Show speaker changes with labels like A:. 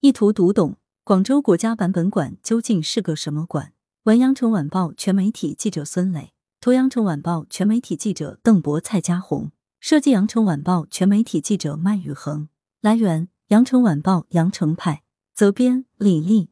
A: 一图读懂广州国家版本馆究竟是个什么馆？文：羊城晚报全媒体记者孙磊，图：羊城晚报全媒体记者邓博、蔡佳红，设计：羊城晚报全媒体记者麦宇恒。来源：羊城晚报羊城派，责编：李丽。